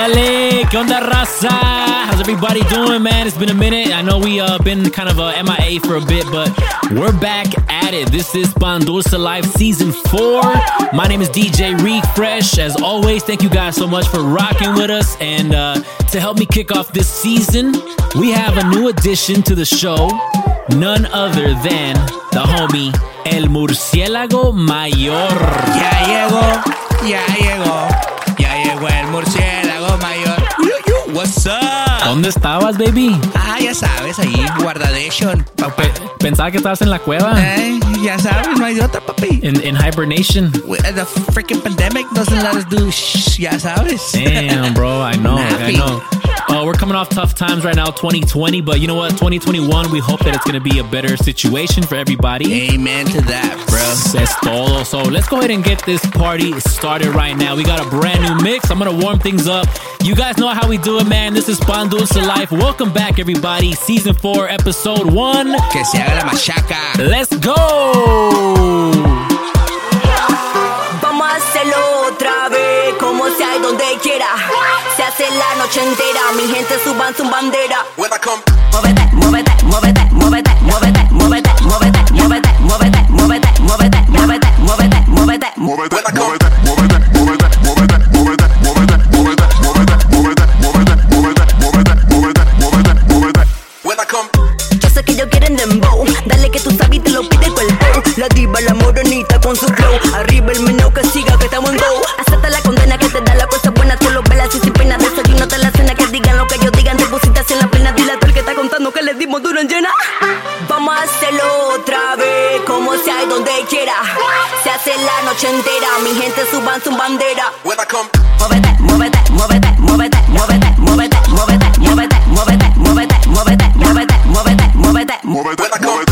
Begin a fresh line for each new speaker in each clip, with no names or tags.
Orale, ¿qué onda, raza? How's everybody doing, man? It's been a minute. I know we uh been kind of a MIA for a bit, but we're back at it. This is Pan Dulce Live Season 4. My name is DJ Refresh. As always, thank you guys so much for rocking with us. And uh, to help me kick off this season, we have a new addition to the show. None other than the homie El Murciélago Mayor.
Ya llegó, ya llegó, ya llegó el murciélago What's up?
¿Dónde estabas, baby?
Ah, ya sabes, ahí, guardadation, papá.
Pe- pensaba que estabas en la cueva.
Eh, ya sabes, no hay otra, papi.
In, in hibernation.
The freaking pandemic doesn't let us do shh, ya sabes.
Damn, bro. I know. I know. Uh, we're coming off tough times right now, 2020, but you know what? 2021, we hope that it's going to be a better situation for everybody.
Amen to that, bro.
Es todo. So let's go ahead and get this party started right now. We got a brand new mix. I'm going to warm things up. You guys know how we do it, man. This is Pan Dulce Life. Welcome back, everybody. Season 4, Episode 1.
Que se haga la machaca.
Let's go!
Vamos a hacerlo otra vez, como sea y donde quiera. Se hace la noche entera, mi gente suban su bandera.
When I come,
Muévete, muévete, muévete, muévete, muévete, muévete, muévete, muévete, muévete, muévete, muévete, muévete, muévete, muévete. Dale que tú sabes y te lo pide cuerpo. La diva, la morenita con su flow, arriba el menú que siga que estamos en go. Acepta la condena que te da la cosa buena, tú lo velas y sin pena de eso y no te la cena que digan lo que ellos digan, así en la plena, dile a todo el que está contando que les dimos duro en llena. Vamos a hacerlo otra vez, como sea y donde quiera. Se hace la noche entera, mi gente suban su bandera. muévete, muévete, muévete, muévete, muévete, muévete, muévete.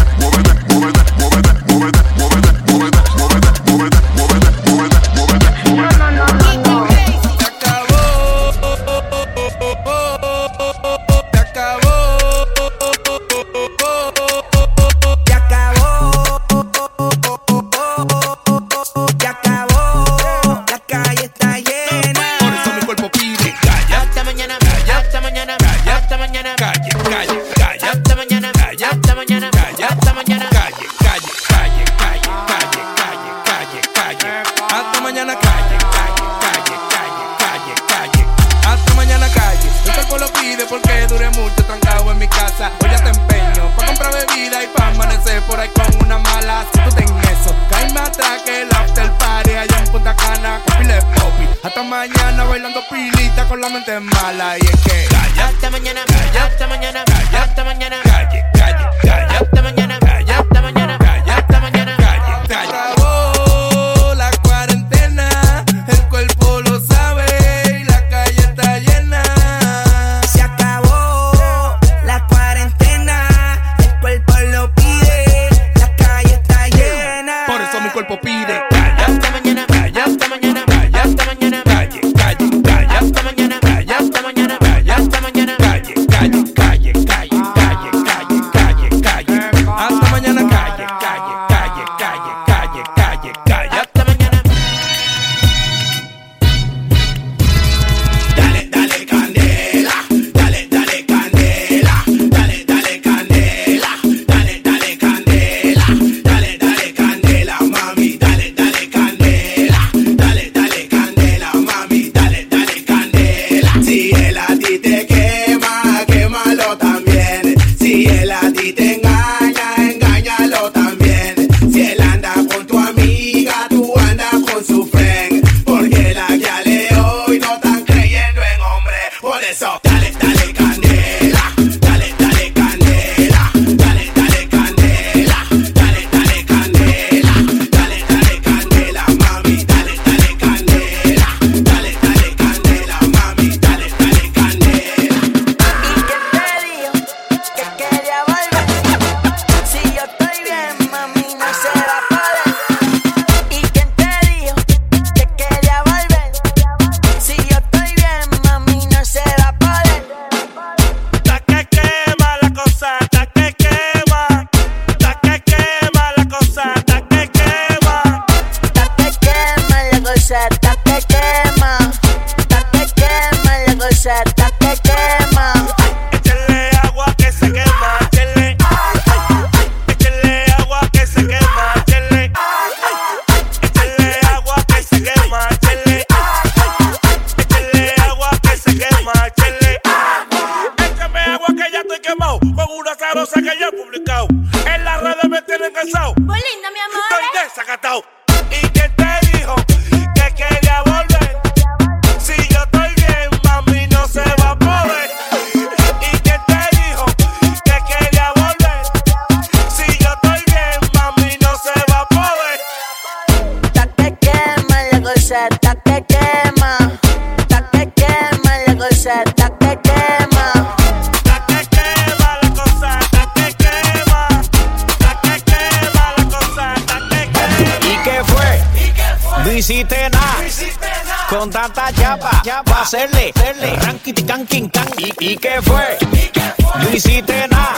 ¿Y, y
qué fue? ¿Y qué fue? No hiciste nada.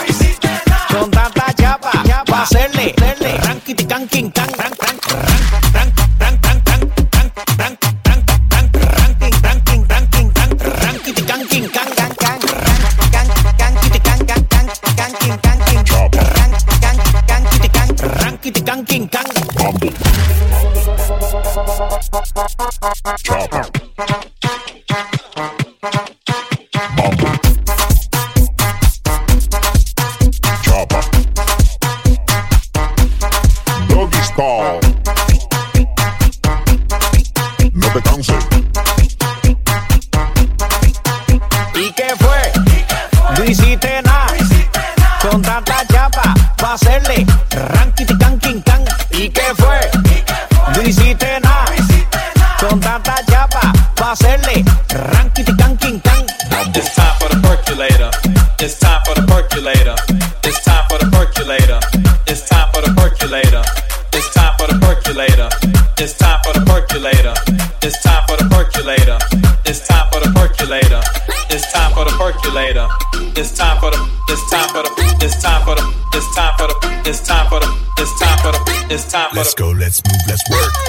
Con tanta chapa, chapa. Pa hacerle, hacerle. Ranking,
Let's go, let's move, let's work.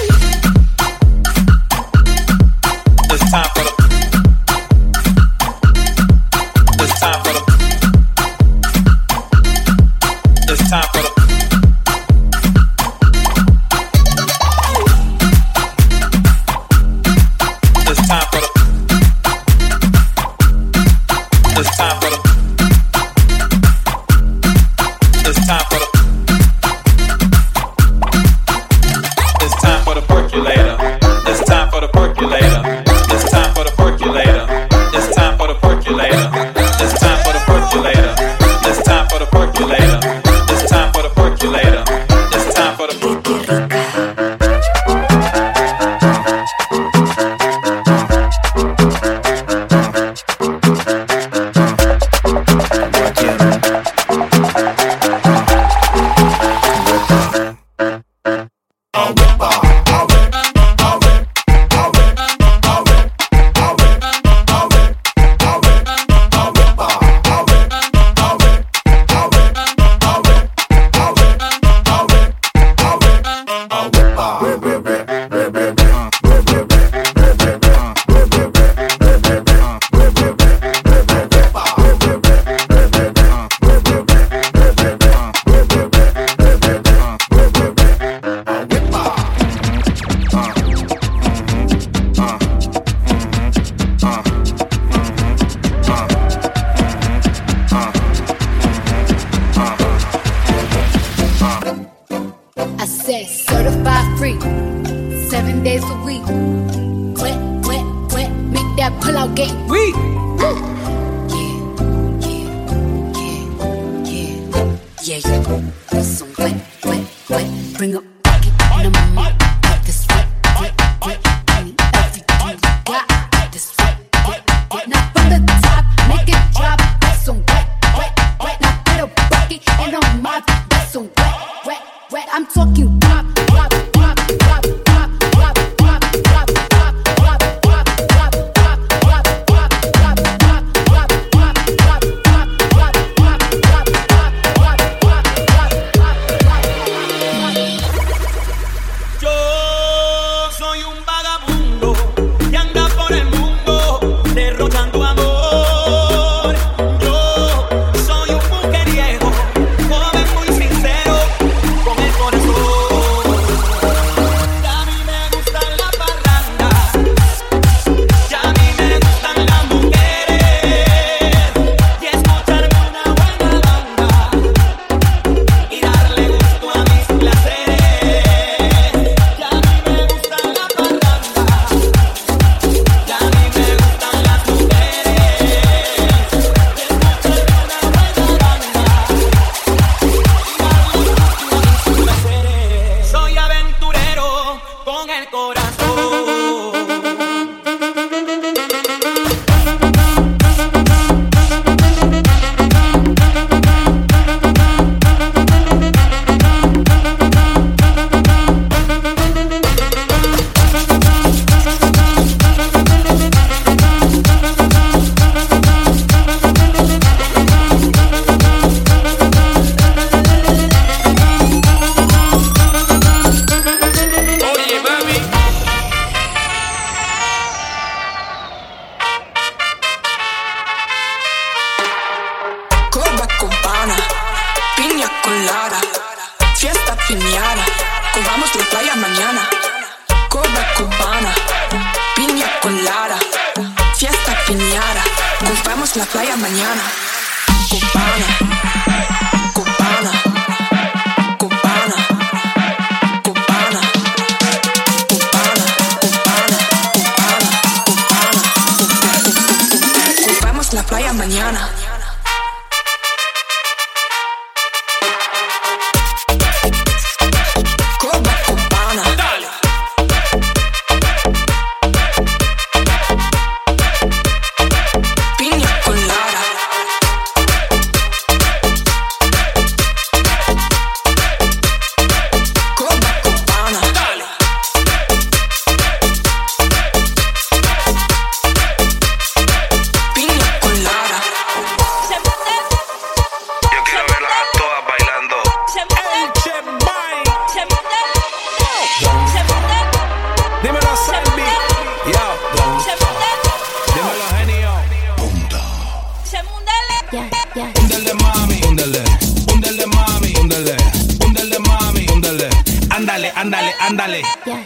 Ándale, ándale, ándale.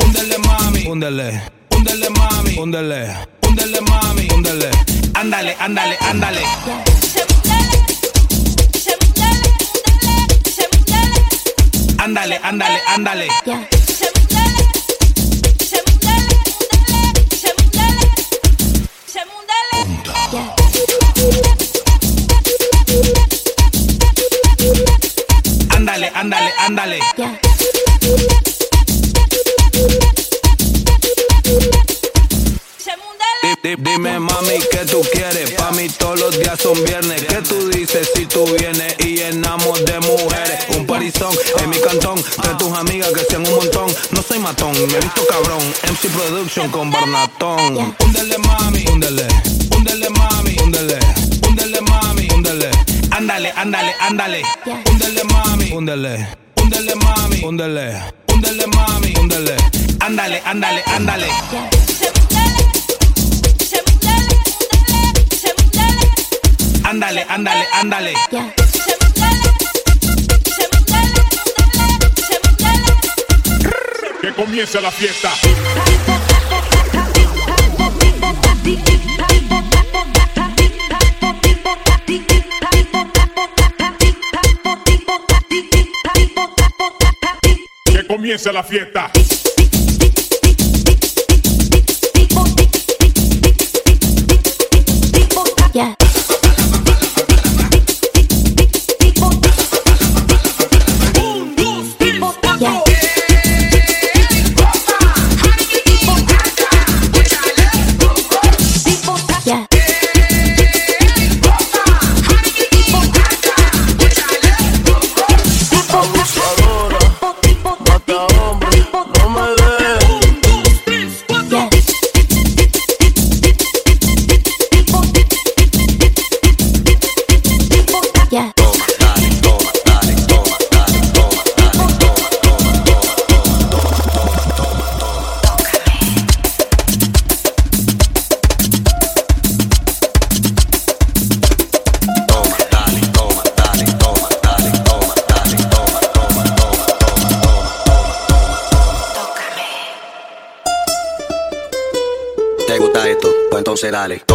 Úndele, mami. Úndele. Úndele, mami. Úndele. Úndele, mami. Úndele. Ándale, ándale, ándale. Ándale, ándale, ándale. Ándale, ándale, ándale. Di- di- Dime mami que tú quieres, pa' mí todos los días son viernes. ¿Qué tú dices si tú vienes y llenamos de mujeres? Un parizón en mi cantón, de tus amigas que sean un montón. No soy matón, me he visto cabrón. MC Production con Barnatón. Úndele mami, úndele, úndele mami, úndele, úndele mami, úndele. Ándale, ándale, ándale. Úndele mami, úndele, úndele mami, úndele, úndele mami, úndele. Ándale, ándale, ándale. Ándale, ándale, ándale.
Que comience la fiesta. Comience la fiesta.
Dale,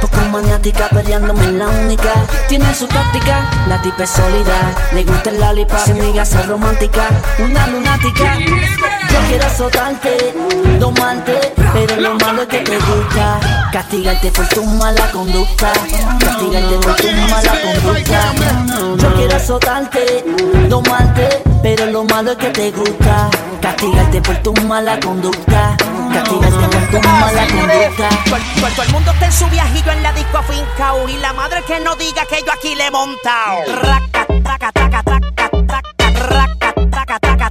Poco maniática, peleándome en la única. Tiene su táctica, la tipa es sólida. Le gusta el lollipop, se niega romántica. Una lunática. Yo quiero azotarte, domarte, pero lo malo es que te gusta. Castigarte por tu mala conducta, castigarte por tu mala conducta. Yo quiero azotarte, domarte, pero lo malo es que te gusta. Castigarte por tu mala conducta. Castigarte por tu ah, mala conducta.
Pues, pues, todo el mundo está en su viajillo en la disco afincao. Y la madre que no diga que yo aquí le he montado. Raca, taca, taca, taca, taca, taca, raca, taca, taca,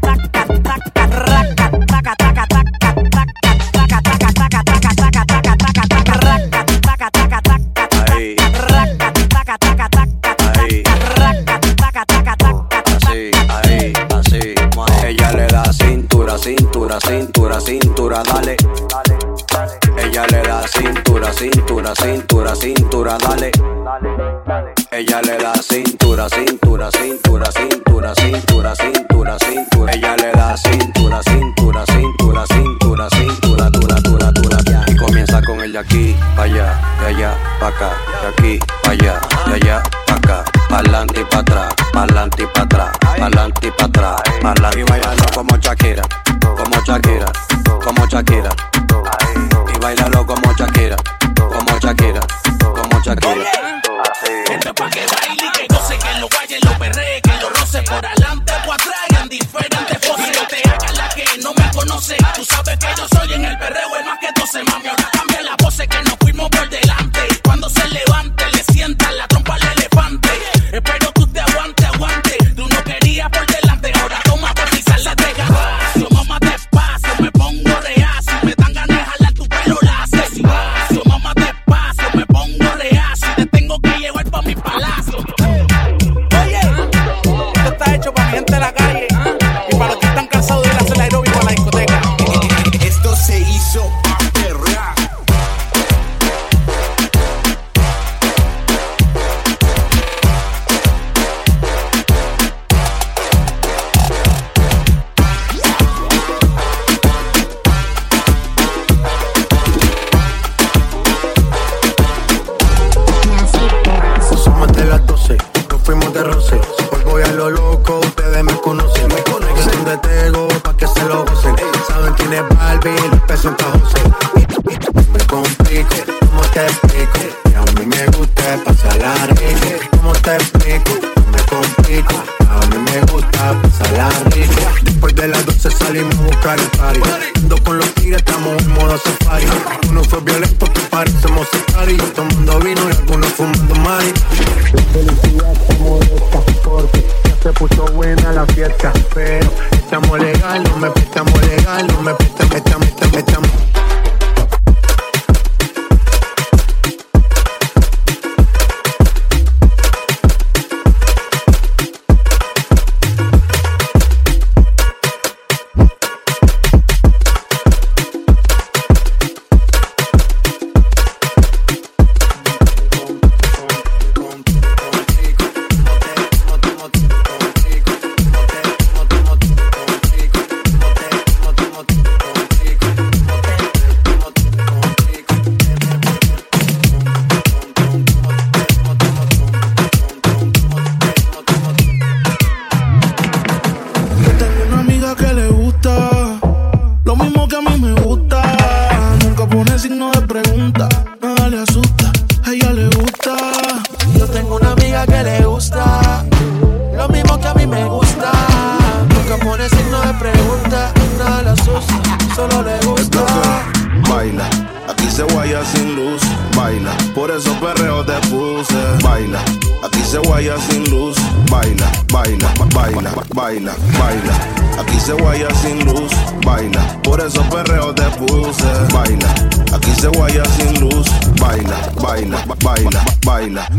por
eso perreo te puse. Baila, aquí se guaya sin luz. Baila, baila, baila, baila.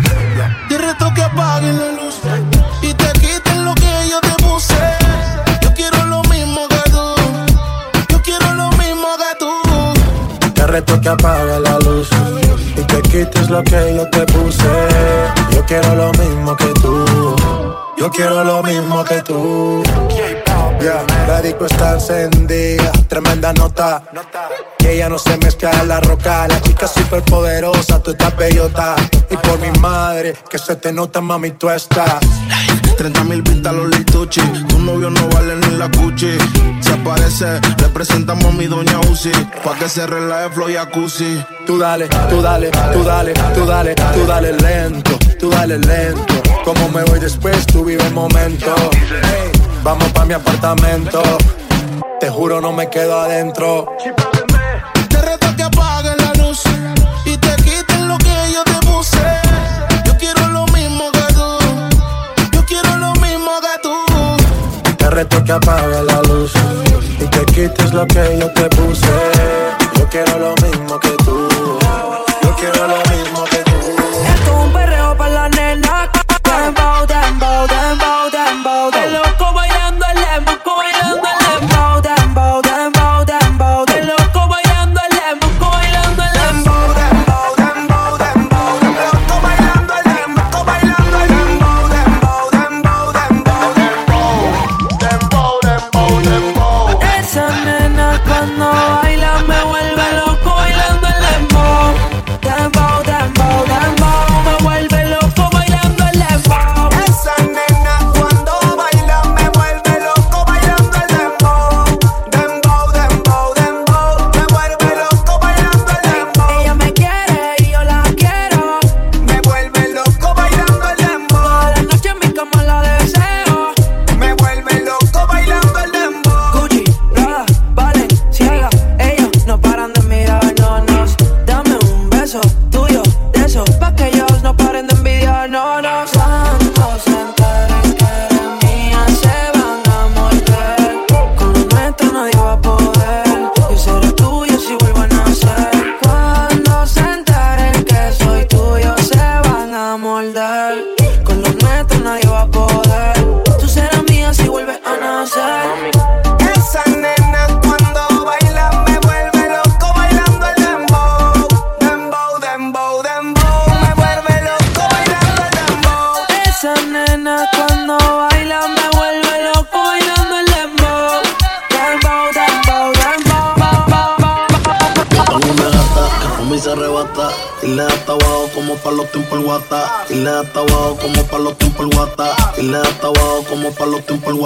Te
reto que apague la luz
reto que apague la luz y te quites lo que yo te puse. Yo quiero lo mismo que tú. Yo quiero lo mismo que tú. Yeah, la disco está encendida, tremenda nota. Ella no se mezcla en la roca. La chica super poderosa, tú estás bellota. Y por mi madre, que se te nota, mami, tú estás.
30 mil pintas los lituchi. Tu novio no vale ni la cuchi. Si aparece, le presentamos a mi doña Uzi. Pa' que se relaje flow y jacuzzi.
Tú dale, tú dale, tú dale, tú dale, tú dale lento, tú dale lento. Como me voy después, tú vive el momento. Hey, vamos pa' mi apartamento. Te juro, no me quedo adentro.
Reto que
apague la luz y te quites lo que yo te puse. Yo quiero lo mismo que tú. Yo quiero lo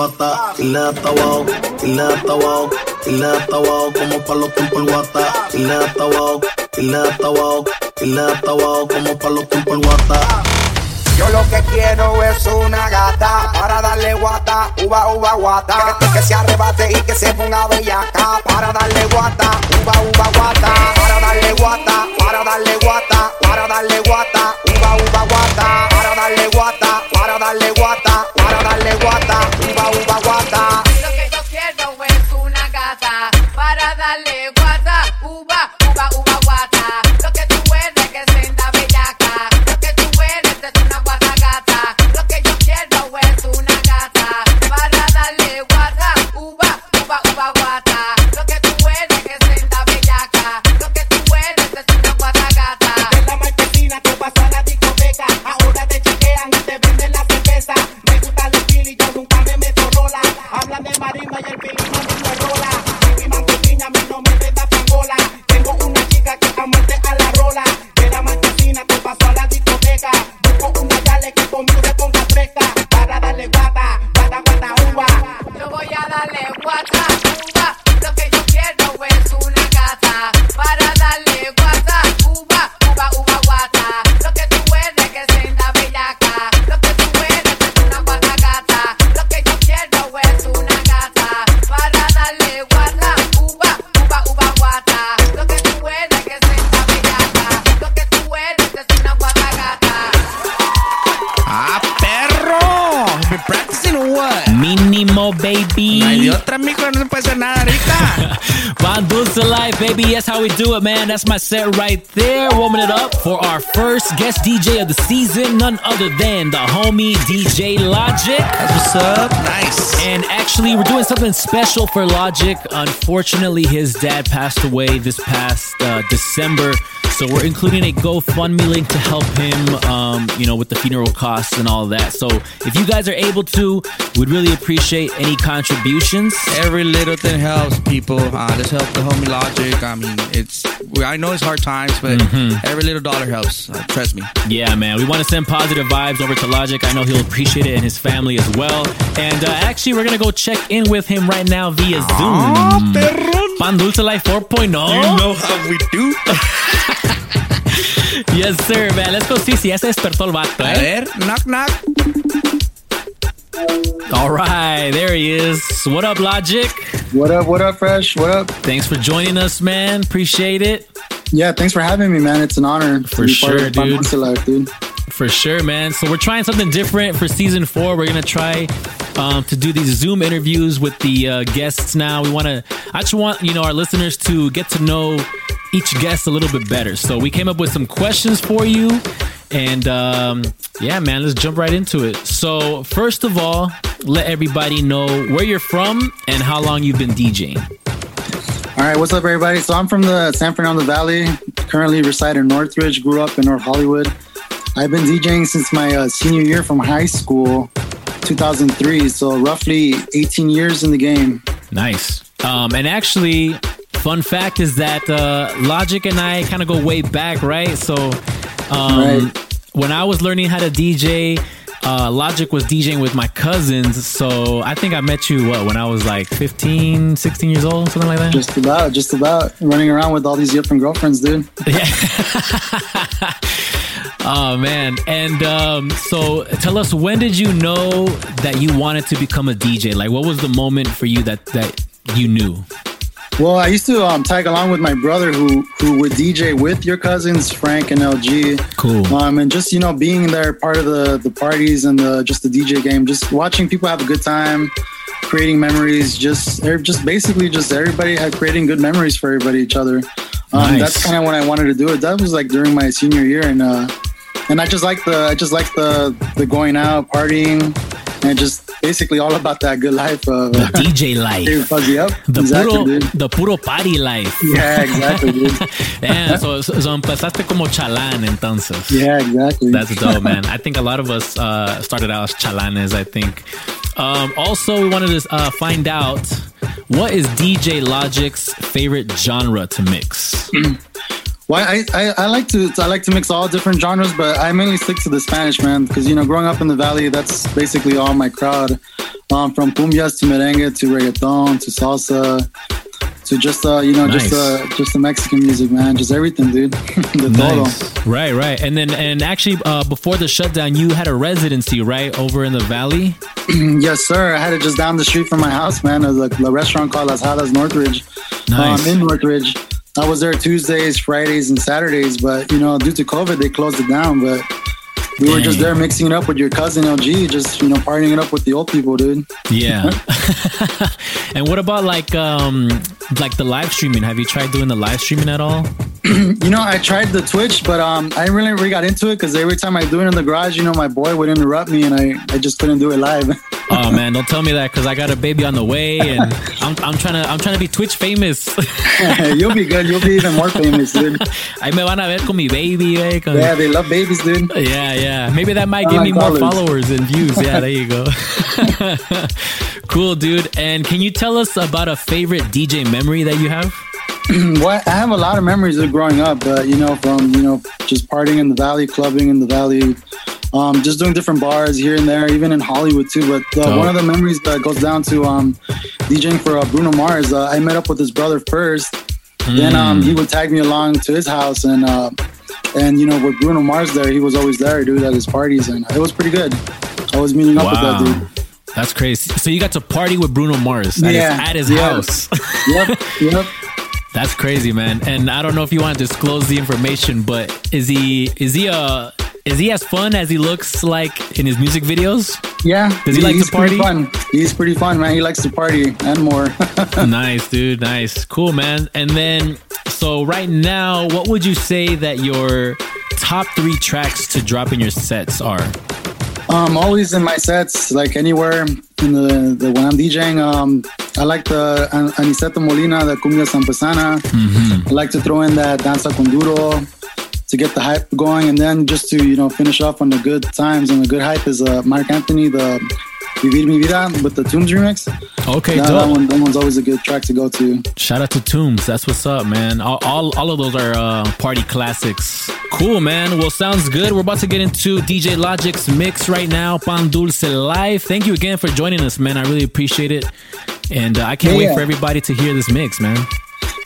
guata y le da hasta abajo y como pa' los tiempos el guata y le da hasta abajo y le como pa' los tiempos el guata
Yo lo que quiero es una gata para darle guata, uva, uva, guata. Que, que se arrebate y que se ponga bellaca para darle guata, uva, uva, guata. Para darle guata, para darle guata, para darle guata, uva, uva, guata. Para darle guata, para darle guata, darle guata, uva, uva, guata.
How we do it, man. That's my set right there. Warming it up for our first guest DJ of the season, none other than the homie DJ Logic. That's
what's up. Nice.
And actually, we're doing something special for Logic. Unfortunately, his dad passed away this past uh, December. So we're including a GoFundMe link to help him, um, you know, with the funeral costs and all that. So if you guys are able to, we'd really appreciate any contributions.
Every little thing helps, people. Uh, let's help the homie Logic. I mean, it's I know it's hard times, but
Mhm.
every little dollar helps. Uh, trust me.
Yeah, man. We want to send positive vibes over to Logic. I know he'll appreciate it and his family as well. And uh, actually, we're going to go check in with him right now via Zoom. Pan Dulce Life 4.0.
You know how we do.
yes, sir, man. Let's go see si ya se despertó el vato.
A
eh?
ver, knock knock.
All right, there he is. What up, Logic?
What up? What up, Fresh? What up?
Thanks for joining us, man. Appreciate it.
Yeah, thanks for having me, man. It's an honor
For
to be part
sure,
of
dude.
Dude.
For sure, man. So we're trying something different for season four. We're gonna try um, to do these Zoom interviews with the uh, guests. Now we want to. I just want you know our listeners to get to know each guest a little bit better. So we came up with some questions for you, and um, yeah, man, let's jump right into it. So first of all, let everybody know where you're from and how long you've been DJing.
All right, what's up, everybody? So I'm from the San Fernando Valley. Currently reside in Northridge. Grew up in North Hollywood. I've been DJing since my uh, senior year from high school, 2003. So roughly 18 years in the game.
Nice. Um, and actually, fun fact is that uh, Logic and I kind of go way back, right? So, um, when I was learning how to DJ, uh, Logic was DJing with my cousins. So I think I met you what when I was like 15, 16 years old, something like that.
Just about, just about running around with all these different girlfriends, dude. Yeah.
Oh man! And um, so, tell us when did you know that you wanted to become a DJ? Like, what was the moment for you that that you knew?
Well, I used to um, tag along with my brother who who would DJ with your cousins Frank and LG.
Cool.
Um, and just you know being there, part of the the parties and the just the DJ game, just watching people have a good time, creating memories. Just er, just basically just everybody had creating good memories for everybody each other. Um,
Nice.
That's kind of when I wanted to do it. That was like during my senior year, and uh, and I just like the I just like the the going out, partying, and just basically all about that good life of
The DJ life.
Fuzzy up.
The
exactly,
puro,
dude.
the puro party life.
Yeah, exactly, dude.
So, so, so empezaste como chalán entonces.
Yeah, exactly.
That's dope, man. I think a lot of us uh, started out as chalanes, I think. Um, also, we wanted to uh, find out what is DJ Logic's favorite genre to mix?
Well, I, I, I like to I like to mix all different genres, but I mainly stick to the Spanish, man, because you know, growing up in the valley, that's basically all my crowd. Um, from cumbias to merengue to reggaeton to salsa to just uh, you know just uh, just the Mexican music, man, just everything, dude. todo.
Nice. Right, right. And then, and actually, uh, before the shutdown, you had a residency, right, over in the valley?
yes, sir. I had it just down the street from my house, man. There's a, a restaurant called Las Hadas Northridge.
Nice.
Um, in Northridge. I was there Tuesdays, Fridays, and Saturdays, but you know, due to COVID, they closed it down. But we were just there mixing it up with your cousin LG, just you know, partying it up with the old people, dude.
Yeah. and what about like, um, like the live streaming? Have you tried doing the live streaming at all?
you know, I tried the Twitch, but um, I really really got into it because every time I do it in the garage, you know, my boy would interrupt me, and I, I just couldn't do it live.
Oh man, don't tell me that because I got a baby on the way, and I'm, I'm trying to I'm trying to be Twitch famous.
You'll be good. You'll be even more famous, dude.
Ahí me van a ver con mi baby, eh, con-
Yeah, they love babies, dude.
Yeah, yeah. Maybe that might
I
give me more followers and views. Yeah, there you go. cool, dude. And can you tell us about a favorite DJ memory that you have?
well, I have a lot of memories of growing up, but you know, from you know, just partying in the valley, clubbing in the valley, um, just doing different bars here and there, even in Hollywood too. But uh, one of the memories that goes down to um, DJing for uh, Bruno Mars. Uh, I met up with his brother first, then um,
Mm.
he would tag me along to his house, and uh, and you know, with Bruno Mars there, he was always there, dude, at his parties, and it was pretty good. I was meeting up with that dude.
That's crazy. So you got to party with Bruno Mars at
Yeah,
his, at his
yeah.
house.
Yep, yep.
That's crazy, man. And I don't know if you want to disclose the information, but is he is he a is he as fun as he looks like in his music videos?
Yeah.
Does he like
he's
to party?
Fun. He's pretty fun, man. He likes to party and more.
nice, dude. Nice. Cool, man. And then, so right now, what would you say that your top three tracks to drop in your sets are?
Um, always in my sets, like anywhere in the, the when I'm DJing. Um, I like the An- Aniseta Molina, the Cumbia Sampesana. I like to throw in that Danza con Duro to get the hype going, and then just to you know finish off on the good times and the good hype is uh, Mark Anthony, the Vivir Mi Vida with the Tombs remix.
Okay,
that,
dope.
that one, that one's always a good track to go to.
Shout out to Tombs. That's what's up, man. All, all, all of those are uh, party classics. Cool, man. Well, sounds good. We're about to get into DJ Logic's mix right now, Pan Dulce Live. Thank you again for joining us, man. I really appreciate it. And uh, I can't
Yeah,
wait
yeah.
for everybody to hear this mix, man.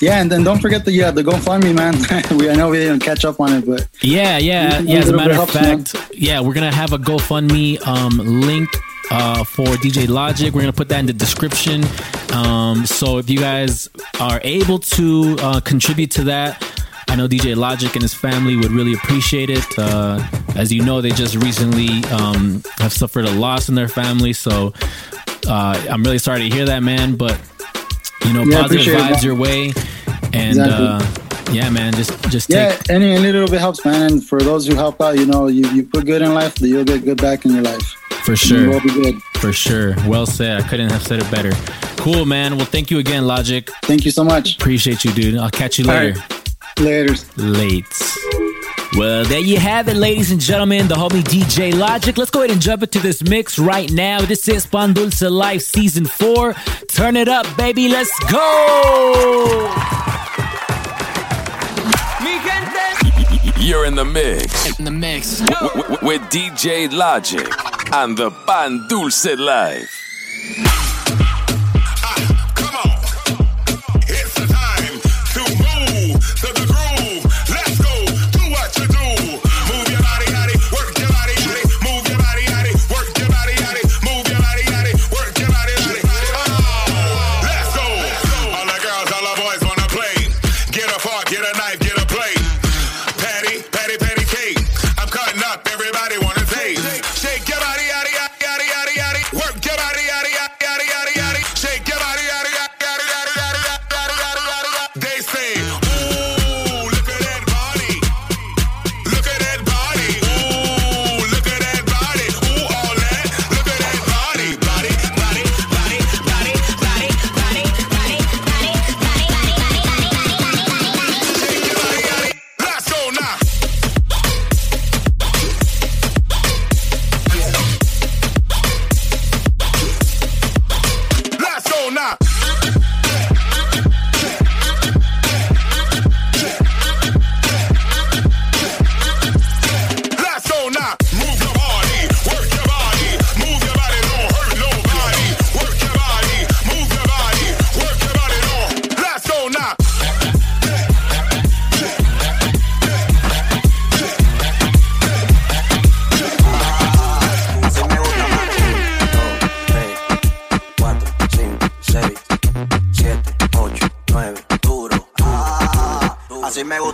Yeah, and then don't forget the yeah the GoFundMe, man. we I know we didn't catch up on it, but
Yeah, yeah, yeah. As a matter of
helps, man.
fact, yeah, we're gonna have a GoFundMe um, link uh, for DJ Logic. We're gonna put that in the description. Um, so if you guys are able to uh, contribute to that, I know DJ Logic and his family would really appreciate it. Uh, as you know, they just recently um, have suffered a loss in their family, so uh, I'm really sorry to hear that, man. But you know,
Yeah,
positive
appreciate it,
vibes your way, and
Exactly.
uh, yeah, man, just just
yeah,
take
any any little bit helps, man. And for those who help out, you know, you, you put good in life, you'll get good back in your life.
For sure.
You'll be good.
For sure. Well said. I couldn't have said it better. Cool, man. Well, thank you again, Logic.
Thank you so much.
Appreciate you, dude. I'll catch you
All
later.
Later.
Late. Well, there you have it, ladies and gentlemen. The homie DJ Logic. Let's go ahead and jump into this mix right now. This is Pan Dulce Live Season 4. Turn it up, baby. Let's go.
You're in the mix. In the mix. with DJ Logic and the Pan Dulce Live.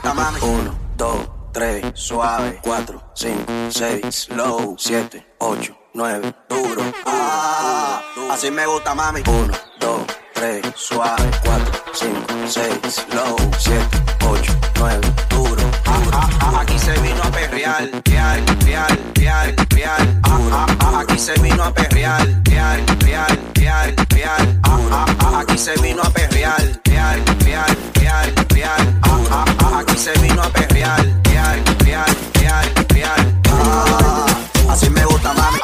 Gusta, mami. Uno, dos, tres, suave. Cuatro, cinco, seis, slow. Siete, ocho, nueve, duro. Ah, así me gusta, mami. Uno, dos, tres, suave. Cuatro, cinco, seis, slow. Siete, ocho, nueve, duro. Ah, ah, ah, aquí se vino a perrear, real, real, real, real. Aquí se vino a perrear, real, real, real, real. Aquí se vino a perrear, real, real, real, real. Se vino a perrear, real, real, real, real. Ah, así me gusta, mami.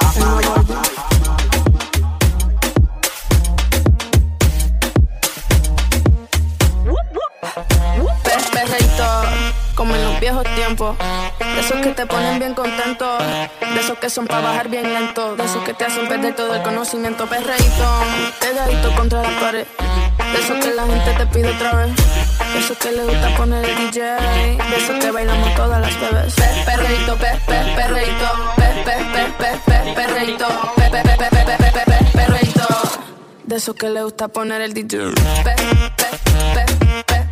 Pe- Perreíto, como en los viejos tiempos. De esos que te ponen bien contento. De esos que son para bajar bien lento. De esos que te hacen perder todo el conocimiento. Perreíto, pegadito contra la pared. De esos que la gente te pide otra vez. De Eso que le gusta poner el DJ. De eso que bailamos todas las bebés. perreito, pe, pe, perreito. Pe, pe, pe, pe, pe, perreito. Pe, pe, pe, pe, pe, perreito. De eso que le gusta poner el DJ. Pe, pe, pe, pe.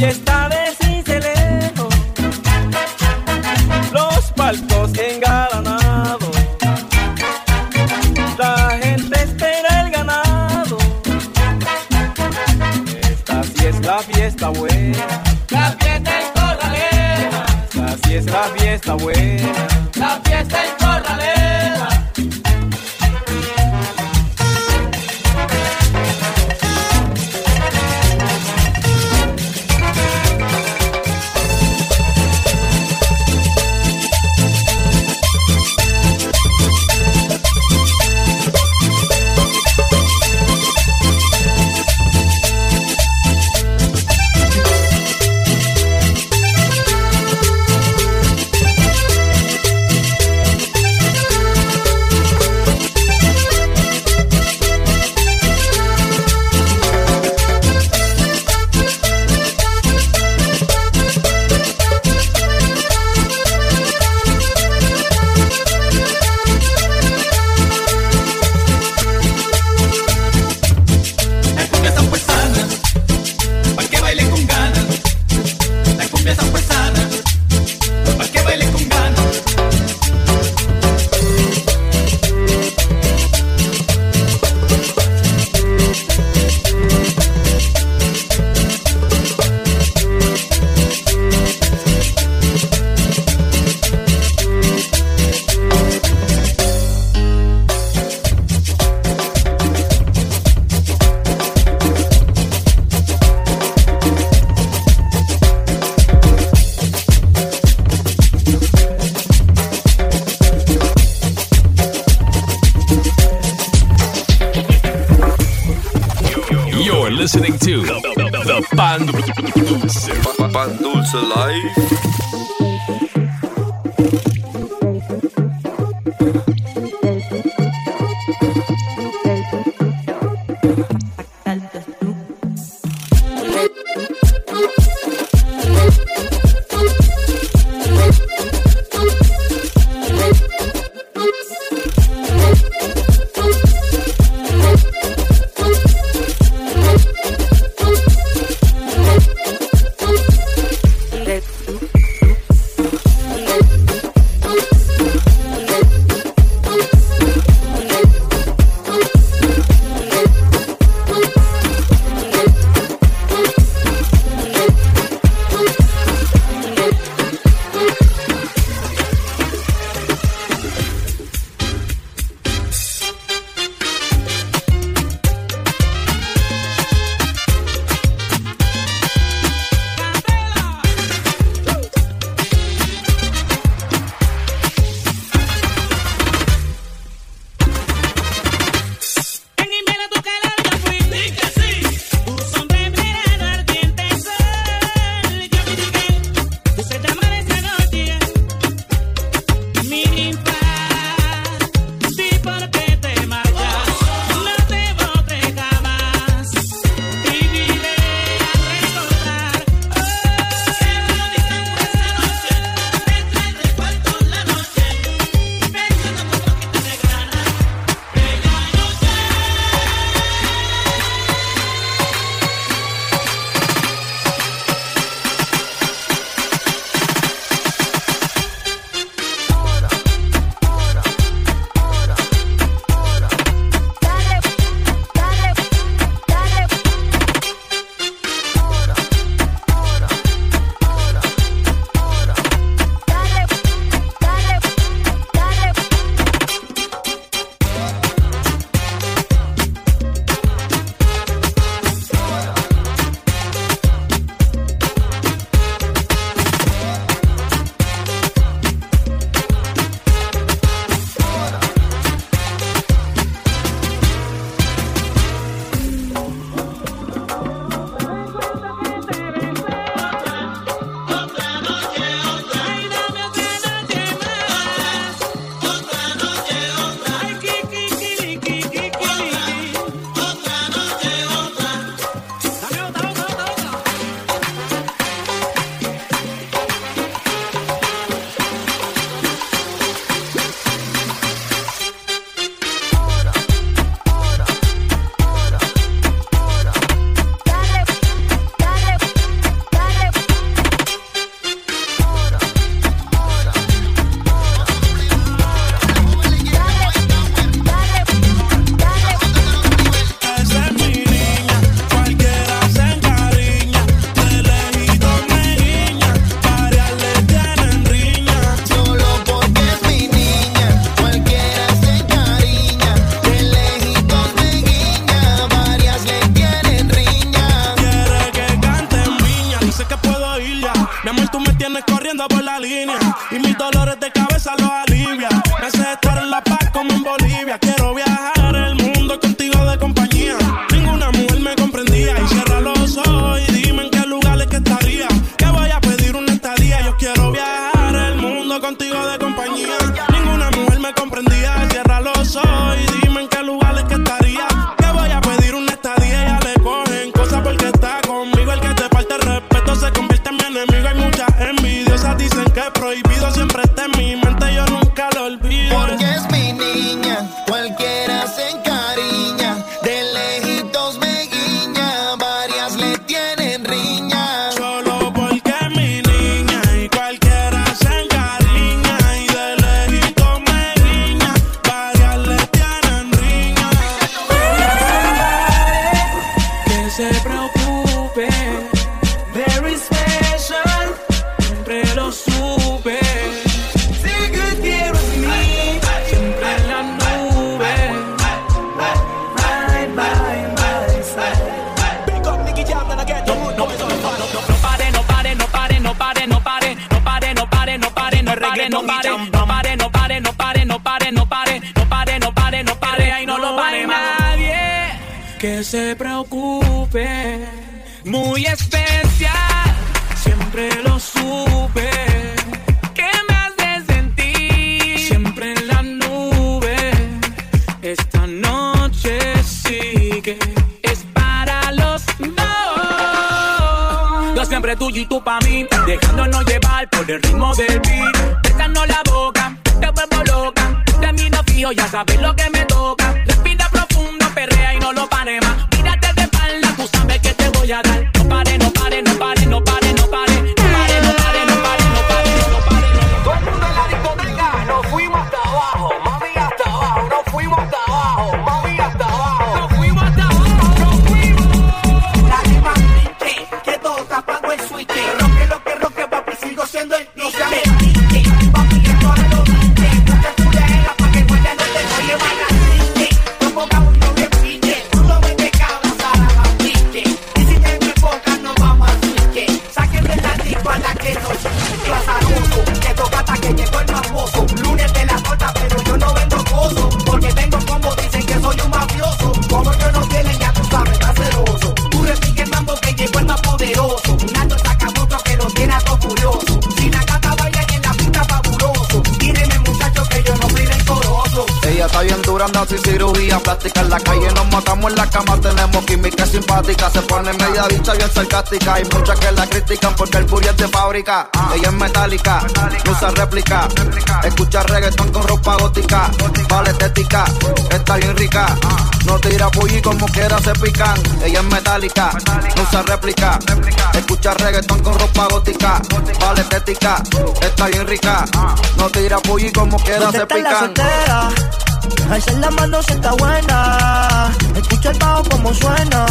y está
de
cincelejo, los palcos engalanados, la gente espera el ganado. Esta sí es la fiesta buena,
la fiesta en
Esta sí es la fiesta buena.
Que se preocupe.
muy especial, siempre lo supe. ¿Qué me hace sentir? Siempre en la nube. Esta noche sigue, es para los dos. Yo siempre tuyo y tú pa' mí, dejándonos llevar por el ritmo del beat. Besando la boca, te vuelvo loca. De mí no fío, ya sabes lo que me
En la calle nos matamos en la cama, tenemos química simpática. Se pone media dicha bien sarcástica. Hay muchas que la critican porque el furia es de fábrica. Ella es metálica, no usa réplica. Escucha reggaetón con ropa gótica. Vale estética, está bien rica. No tira bully como quiera se pican. Ella es metálica, no usa réplica. Escucha reggaetón con ropa gótica. Vale estética, está bien rica. No tira bully como quiera
¿Dónde
se pican.
Alza la mano si está buena. Escucha el bajo como suena.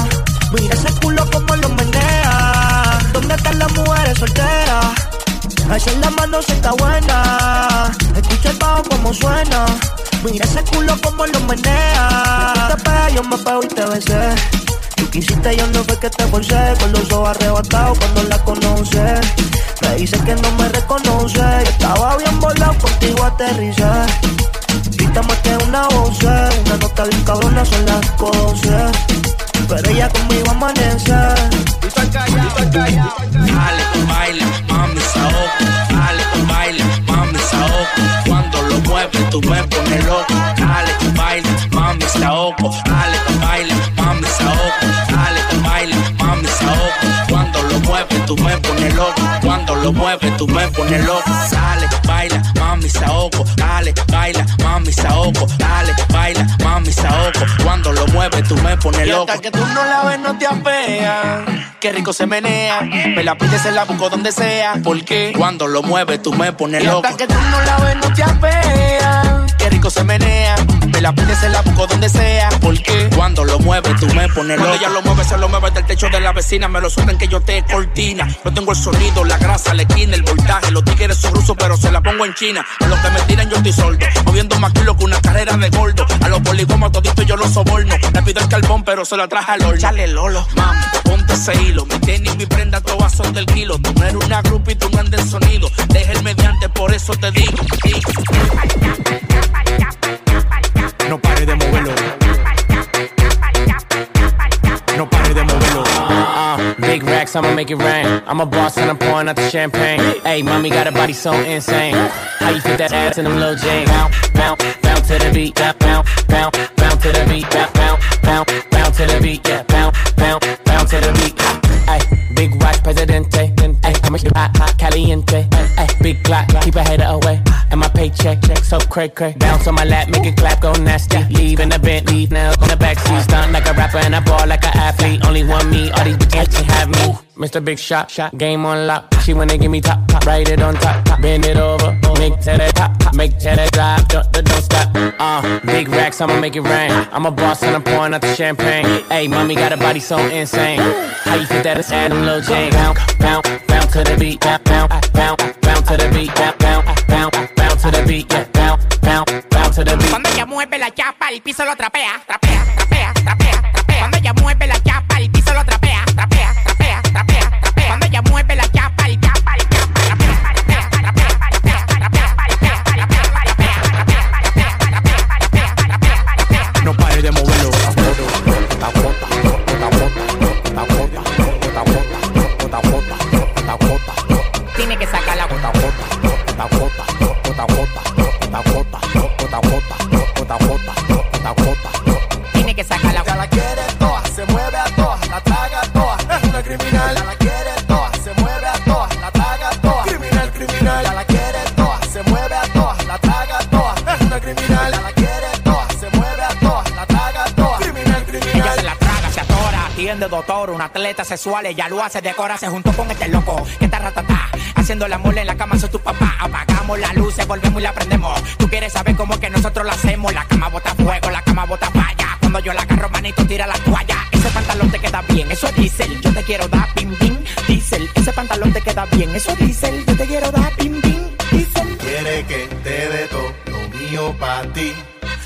Mira ese culo como lo menea. ¿Dónde están las mujeres solteras? Alza la mano si está buena. Escucha el bajo como suena. Mira ese culo como lo menea. Tú te pegas, yo me pego y te besé. Tú quisiste, yo no fue que te forcé. Con los ojos arrebatados cuando la conoce. Me dice que no me reconoce. Yo estaba bien volado, contigo aterricé. Grita más que una voz, una nota bien cabrona, son las cosas. Pero ella conmigo amanece.
Dale, tú baila, mami, saoco. Dale, tú baila, mami, saoco. Cuando lo mueves, tú me pones loco. Dale, tú baila, mami, saoco. Dale, tú baila, mami, saoco. Tú me pones loco. Cuando lo mueves, tú me pones loco. Dale, baila, mami, saoco. Dale, baila, mami, saoco. Dale, baila, mami, saoco. Cuando lo mueves, tú me pones
Y
loco.
hasta que tú no la ves, no te apeas. Qué rico se menea. Me la pides, se la busco donde sea. ¿Por qué?
Cuando lo mueves, tú me pones
Y
loco.
hasta que tú no la ves, no te apeas. Qué rico se menea. Me la pides, se la busco donde sea. ¿Por qué?
Cuando lo mueves, tú me pones
Cuando
loco. ella lo mueve, se lo mueve del techo de la vecina. Me lo sueltan que yo te cortina. Yo tengo el sonido, la grasa, la esquina, el voltaje. Los tigres son rusos, pero se la pongo en China. A los que me tiran, yo estoy sordo. Moviendo más kilos que una carrera de gordo. A los poligomas todito yo los soborno. Le pido el carbón, pero se la traje al horno. Chale, Lolo. Mami, ponte ese hilo. Mi tenis, mi prenda, todas son del kilo. Tú no eres una grupa y tú no andes sonido. Deja el mediante, por eso te digo.
No pare de moverlo.
Racks, I'ma make it rain. I'm a boss and I'm pouring out the champagne. Hey, mommy got a body so insane. How you fit that ass in them little jeans? Bounce, bounce, bounce to the beat. Bounce, bounce, bounce, to the beat. Bounce, bounce, bounce, bounce to the beat. Yeah, bounce, bounce, bounce to the beat. Hey, big watch, presidente. Cray cray. Bounce on my lap, make it clap, go nasty. Leave in the Bentley, now on the backseat. Stunt like a rapper and I ball like an athlete. Only one me, all these bitches can have me. Mr. Big Shot, shot, game on lock. She wanna give me top, top, write it on top, top. bend it over, make to that top, top, make to that don't, don't, don't stop. Uh, big racks, I'ma make it rain. I'm a boss and I'm pouring out the champagne. Hey, mommy got a body so insane. How you fit that? It's Adam Lil Jane. Bounce, bounce, bounce to the beat. Bounce, bounce, bounce, bounce to the beat. Bounce, bounce, bounce, to the beat. Yeah, to the beat.
Cuando ella mueve la chapa, el piso lo trapea, trapea, trapea. Tiene que sacar la un atleta sexual, ella lo hace, decora, se juntó con este loco, que está ratatá, haciendo la mole en la cama, soy tu papá, apagamos las luces, volvemos y la prendemos, tú quieres saber cómo que nosotros la hacemos, la cama bota fuego, la cama bota falla, cuando yo la agarro, manito, tira la toalla, ese pantalón te queda bien, eso es diésel, yo te quiero dar pim pim, diésel, ese pantalón te queda bien, eso es diésel, yo te quiero dar pim pim, diésel.
Quiere que te dé todo lo mío para ti.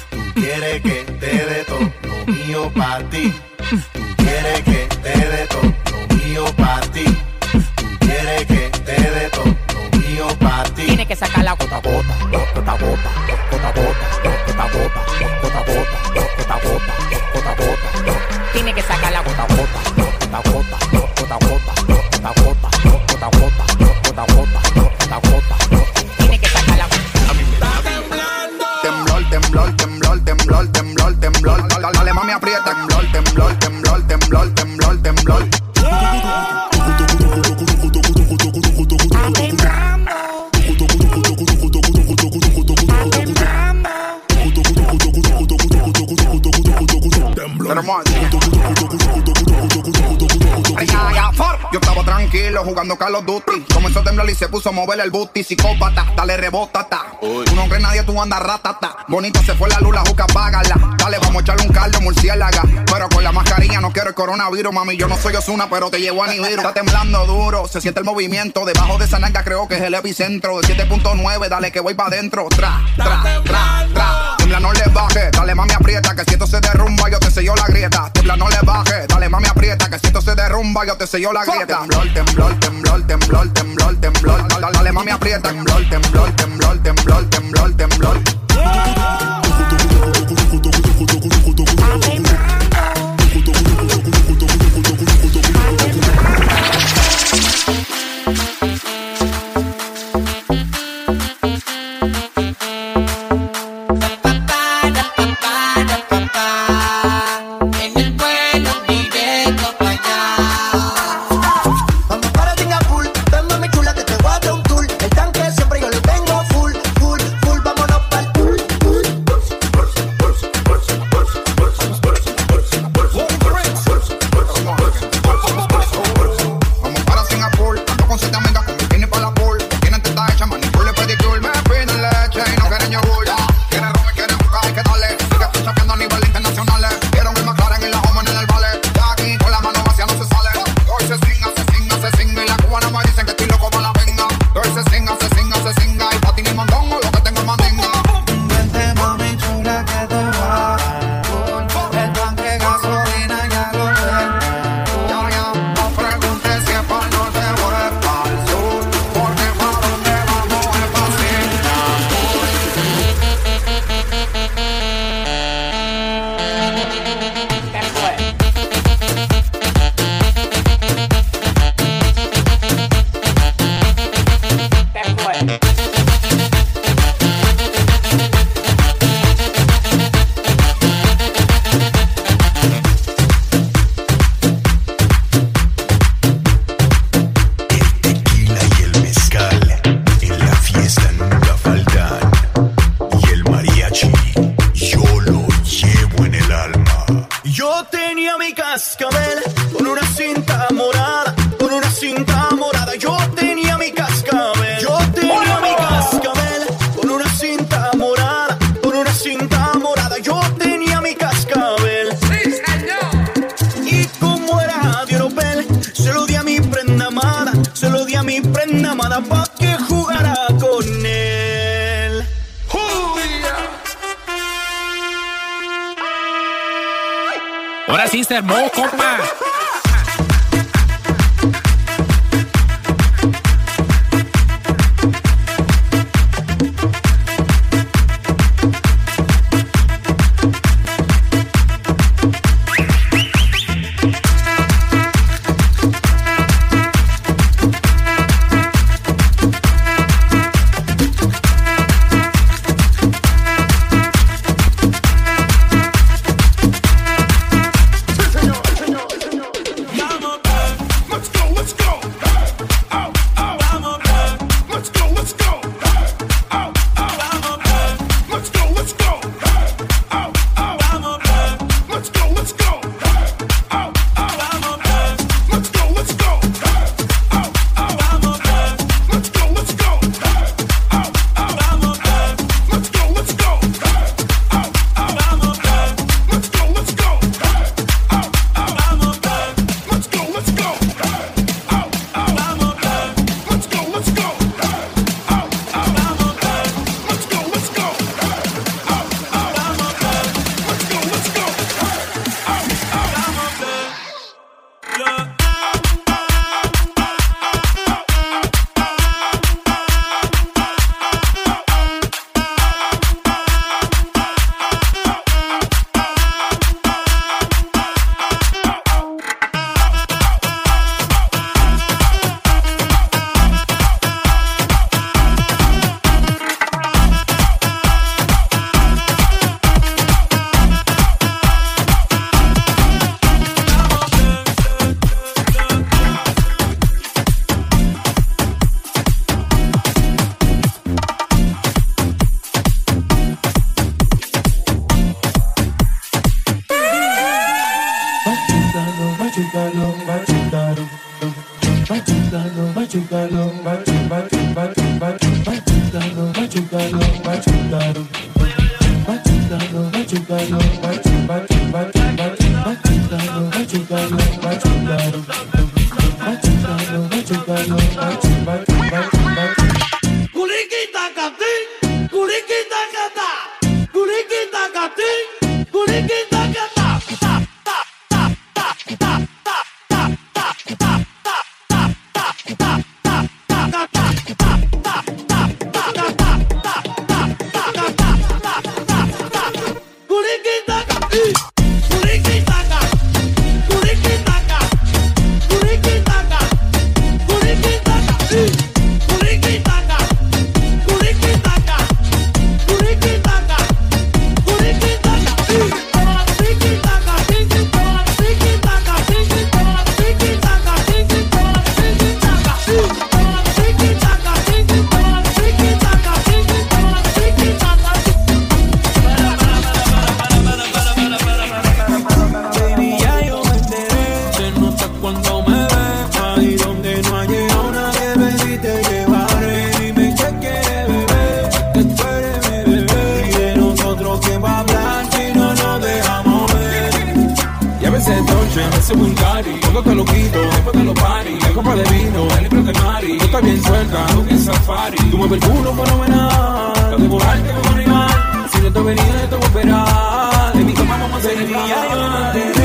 Tú quieres que te dé todo lo mío para ti. Quieres que te dé todo lo mío para ti. Tú quieres que te dé todo lo mío para ti.
Tiene que sacar la gota gota, gota gota, gota gota, gota gota, gota gota, gota gota, gota gota. Tiene que sacar la gota a gota, gota a gota,
jugando Call Duty. Comenzó a temblar y se puso a mover el booty. Psicópata, dale rebótata. Tú no crees nadie, tú andas ratata. Bonita se fue la luz, la juca, págala. Dale, vamos a echarle un caldo, murciélaga. Pero con la mascarilla no quiero el coronavirus, mami. Yo no soy Osuna, pero te llevo a Nibiru. Está temblando duro, se siente el movimiento. Debajo de esa nalga creo que es el epicentro. De 7.9, dale que voy para adentro. Tra, tra, tra. Tiembla, no le baje. Dale, mami, aprieta. Que si esto se derrumba, yo te sello la grieta. Tiembla, no le baje. Dale, mami, aprieta. Que si esto se derrumba, yo te sello la grieta. Temblor, temblor, temblor, temblor, temblor, temblor. Dale, dale, mami, aprieta. Temblor, temblor, temblor, temblor, temblor, temblor.
Bien suelta, bien safari. Tú mueves el culo fenomenal Estás de volarte como un animal. Si no te venía, te volverá En mi cama vamos a hacer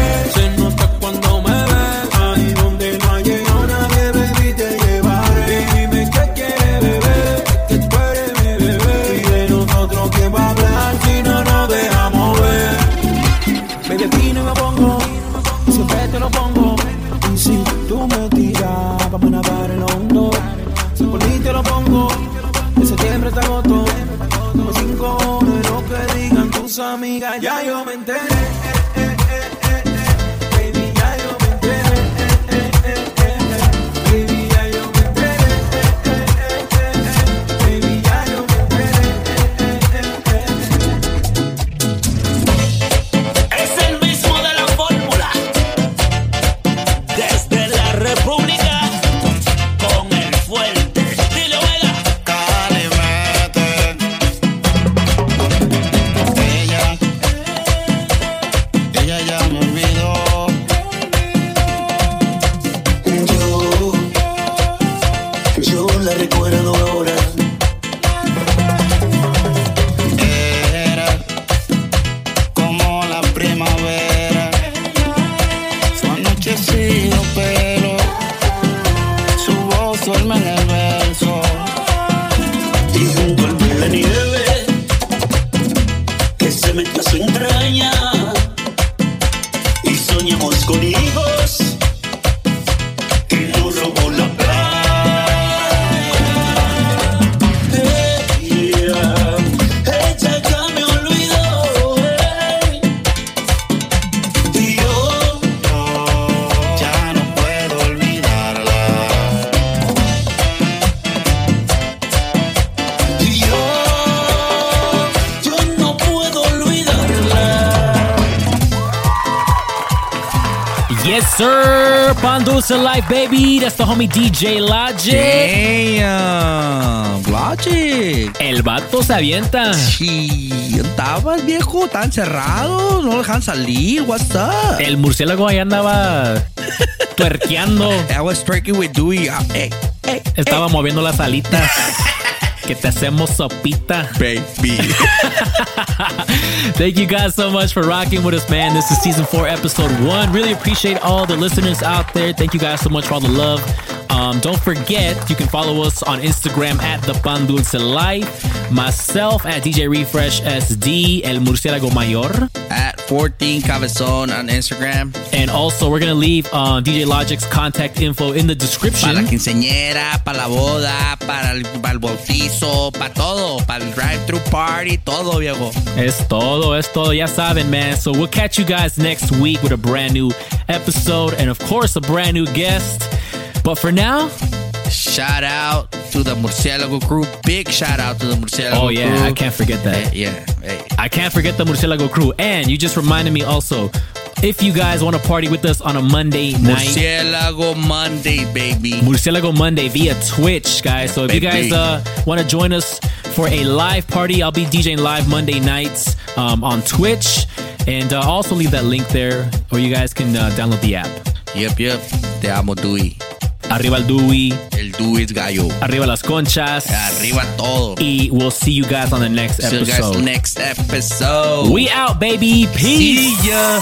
sir. Pan Dulce Life, baby. That's the homie DJ Logic.
Damn, Logic.
El vato se avienta.
Sí, estabas viejo, tan cerrado, no lo dejan salir, what's up?
El murciélago ahí andaba tuerqueando.
I was twerking with Dewey. ah, eh, eh,
Estaba moviendo las alitas. que te hacemos sopita.
Baby.
Thank you guys so much for rocking with us, man. This is season four, episode one. Really appreciate all the listeners out there. Thank you guys so much for all the love. Um, don't forget, you can follow us on Instagram at the Pan Dulce Life. Myself at DJ Refresh SD, El Murciélago Mayor.
At 14 Cabezon on Instagram.
And also, we're going to leave uh, DJ Logic's contact info in the description.
Para la quinceñera, para la boda, para el, para el bautizo, para todo, para el drive-thru party, todo, viejo.
Es todo, es todo. Ya saben, man. So we'll catch you guys next week with a brand new episode and, of course, a brand new guest. But for now,
shout out to the Murcielago crew. Big shout out to the Murcielago
Oh, yeah,
crew.
I can't forget that.
Yeah, hey.
I can't forget the Murcielago crew. And you just reminded me also if you guys want to party with us on a Monday night.
Murciélago Monday, baby.
Murcielago Monday via Twitch, guys. So if you guys uh, want to join us for a live party, I'll be DJing live Monday nights um, on Twitch. And uh, also leave that link there, or you guys can uh, download the app.
Yep, yep. Te amo, Dewey.
Arriba el Dewey.
El Dewey es gallo.
Arriba las conchas.
Arriba todo.
Y we'll see you guys on the next
See you guys
episode.
next episode.
We out, baby. Peace.
See ya.